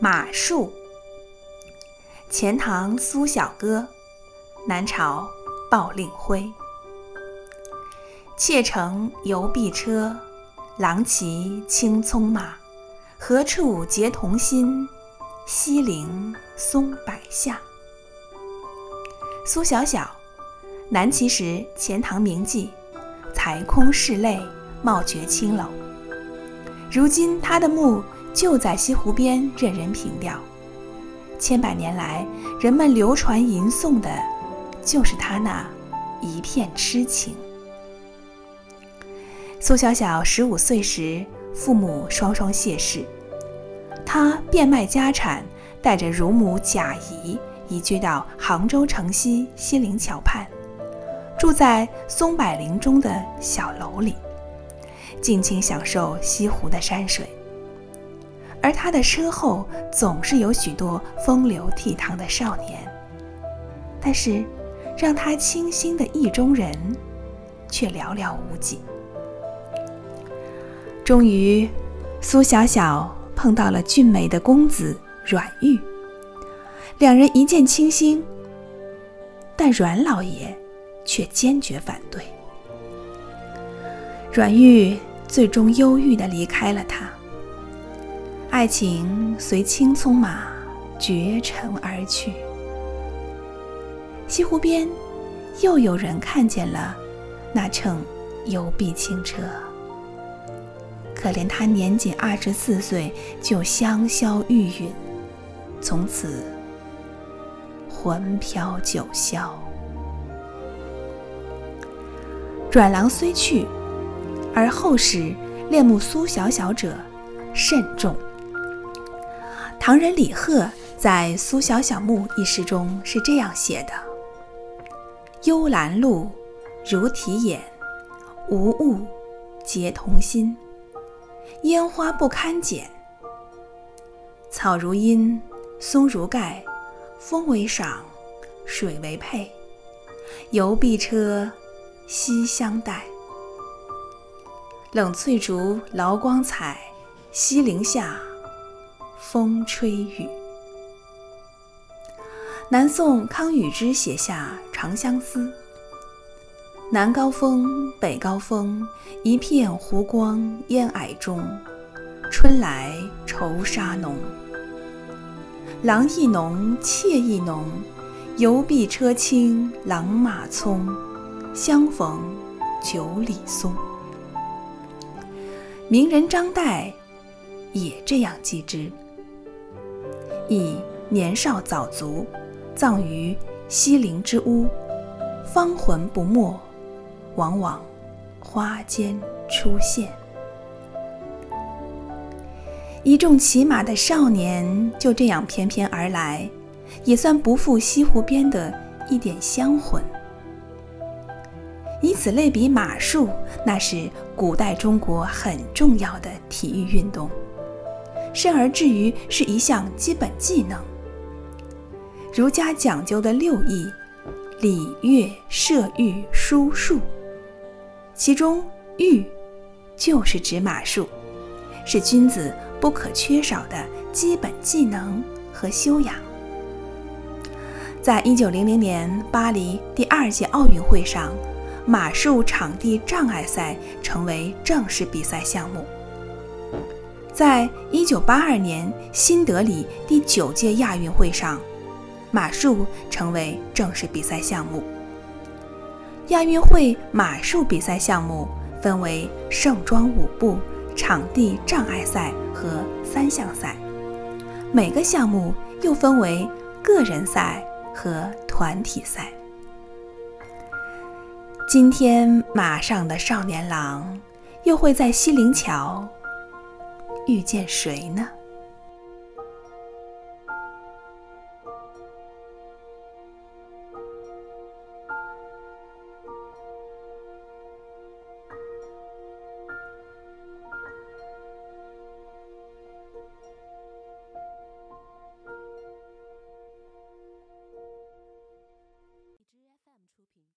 马术。钱塘苏小歌，南朝鲍令辉。妾乘游碧车，郎骑青葱马。何处结同心？西陵松柏下。苏小小，南齐时钱塘名妓，才空拭泪，貌绝青楼。如今他的墓就在西湖边，任人凭吊。千百年来，人们流传吟诵的，就是他那一片痴情。苏小小十五岁时，父母双双谢世，他变卖家产，带着乳母贾姨移居到杭州城西西泠桥畔，住在松柏林中的小楼里。尽情享受西湖的山水，而他的身后总是有许多风流倜傥的少年。但是，让他倾心的意中人却寥寥无几。终于，苏小小碰到了俊美的公子阮玉，两人一见倾心，但阮老爷却坚决反对。阮玉。最终忧郁地离开了他，爱情随青葱马绝尘而去。西湖边，又有人看见了那乘幽碧轻车。可怜他年仅二十四岁就香消玉殒，从此魂飘九霄。阮郎虽去。而后世恋慕苏小小者甚众。唐人李贺在《苏小小墓》一诗中是这样写的：“幽兰露，如啼眼，无物结同心。烟花不堪剪，草如茵，松如盖，风为赏，水为佩。游碧车，西厢带。”冷翠竹，劳光彩，西陵下，风吹雨。南宋康与之写下《长相思》：南高峰，北高峰，一片湖光烟霭中。春来愁杀浓，郎意浓，妾意浓。游碧车轻，郎马匆，相逢九里松。名人张岱也这样记之：以年少早卒，葬于西陵之屋，芳魂不没，往往花间出现。一众骑马的少年就这样翩翩而来，也算不负西湖边的一点香魂。以此类比马术，那是古代中国很重要的体育运动，甚而至于是一项基本技能。儒家讲究的六艺：礼、乐、射、御、书、数，其中御就是指马术，是君子不可缺少的基本技能和修养。在一九零零年巴黎第二届奥运会上。马术场地障碍赛成为正式比赛项目。在一九八二年新德里第九届亚运会上，马术成为正式比赛项目。亚运会马术比赛项目分为盛装舞步、场地障碍赛和三项赛，每个项目又分为个人赛和团体赛。今天马上的少年郎，又会在西泠桥遇见谁呢？